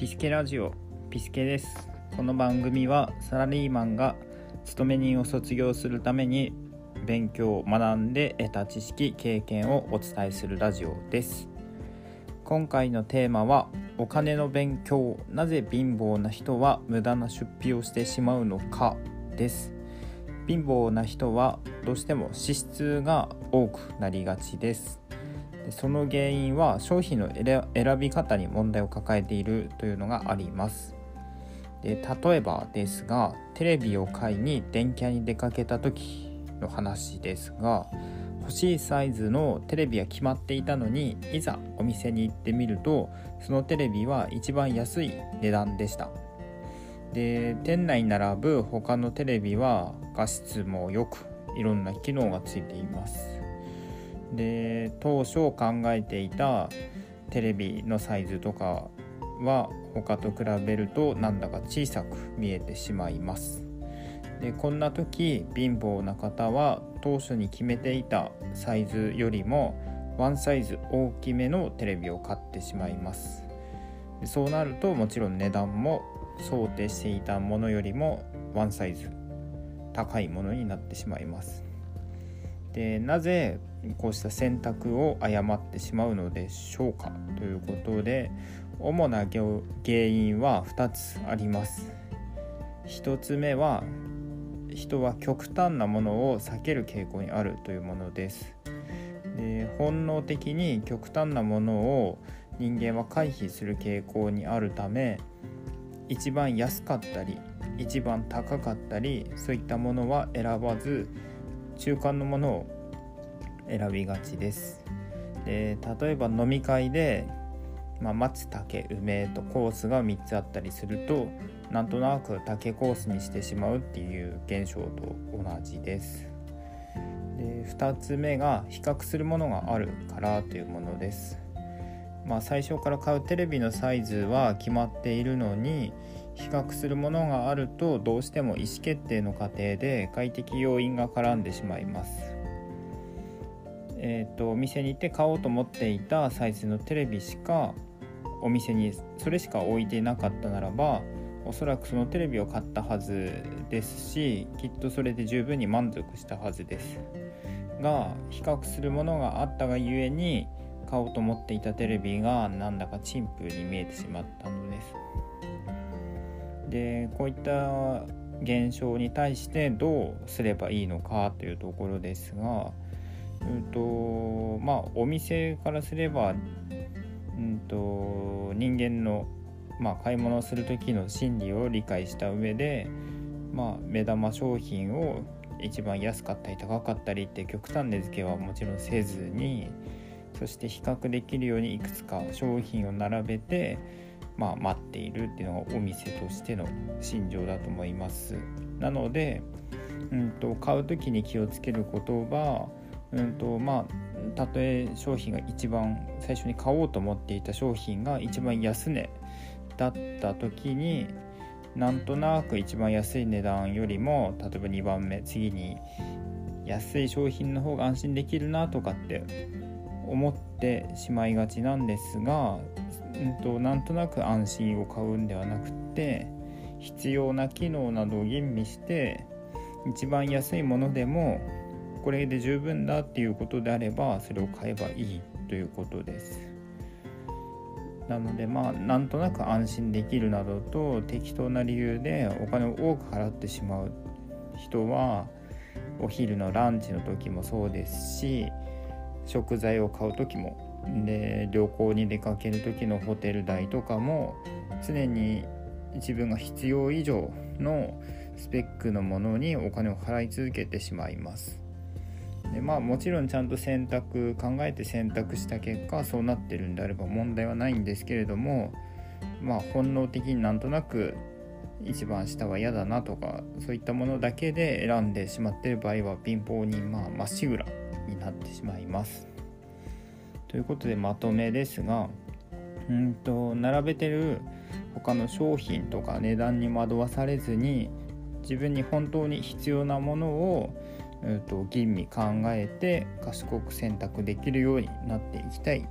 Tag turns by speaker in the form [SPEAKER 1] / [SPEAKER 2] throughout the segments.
[SPEAKER 1] ピスケラジオピスケです。この番組はサラリーマンが勤め人を卒業するために勉強を学んで得た知識経験をお伝えするラジオです。今回のテーマはお金の勉強なぜ貧乏な人は無駄な出費をしてしまうのかです。貧乏な人はどうしても支出が多くなりがちです。その原因は商品の選び方に問題を抱えているというのがあります。で例えばですがテレビを買いに電気屋に出かけた時の話ですが欲しいサイズのテレビは決まっていたのにいざお店に行ってみるとそのテレビは一番安い値段でした。で店内に並ぶ他のテレビは画質も良くいろんな機能がついています。で当初考えていたテレビのサイズとかは他と比べるとなんだか小さく見えてしまいます。でこんな時貧乏な方は当初に決めていたサイズよりもワンサイズ大きめのテレビを買ってしまいます。でそうなるともちろん値段も想定していたものよりもワンサイズ高いものになってしまいます。でなぜこうした選択を誤ってしまうのでしょうかということで主な原因は2つあります。1つ目は人は極端なものを避ける傾向にあるというものです。で本能的に極端なものを人間は回避する傾向にあるため一番安かったり一番高かったりそういったものは選ばず中間のものを選びがちです。で例えば飲み会で、まあ、松茸梅とコースが3つあったりするとなんとなく竹コースにしてしまうっていう現象と同じです。で2つ目が比較するものがあるからというものです。まあ、最初から買うテレビのサイズは決まっているのに比較するものがあるとどうしても意思決定の過程で快適要因が絡んでしまいます。えーと、お店に行って買おうと思っていたサイズのテレビしかお店にそれしか置いていなかったならばおそらくそのテレビを買ったはずですしきっとそれで十分に満足したはずですが比較するものがあったがゆえに買おうと思っていたテレビがなんだか陳腐に見えてしまったのですでこういった現象に対してどうすればいいのかというところですが、うんとまあ、お店からすれば、うんと、人間の、まあ、買い物をする時の心理を理解した上で、まあ、目玉商品を一番安かったり高かったりって極端値付けはもちろんせずにそして比較できるようにいくつか商品を並べてまあ、待っているっていうのがお店としての心情だと思います。なので、うんと、買う時に気をつけることは、うんとまあ、たとえ商品が一番最初に買おうと思っていた商品が一番安値だった時になんとなく一番安い値段よりも例えば2番目次に安い商品の方が安心できるなとかって思ってしまいがちなんですがうんと、なんとなく安心を買うんではなくて必要な機能などを吟味して一番安いものでもこれで十分だっていうことであればそれを買えばいいということです。なのでまあなんとなく安心できるなどと適当な理由でお金を多く払ってしまう人はお昼のランチの時もそうですし食材を買う時もで旅行に出かける時のホテル代とかも常に自分が必要以上のスペックのものにお金を払い続けてしまいますでまあもちろんちゃんと選択考えて選択した結果そうなってるんであれば問題はないんですけれどもまあ本能的になんとなく一番下は嫌だなとかそういったものだけで選んでしまってる場合は貧乏にまあまっしぐらになってしまいます。ということでまとめですがうんと並べてる他の商品とか値段に惑わされずに自分に本当に必要なものを、えーと、吟味考えて賢く選択できるようになっていきたい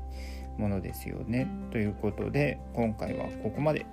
[SPEAKER 1] ものですよね。ということで今回はここまで。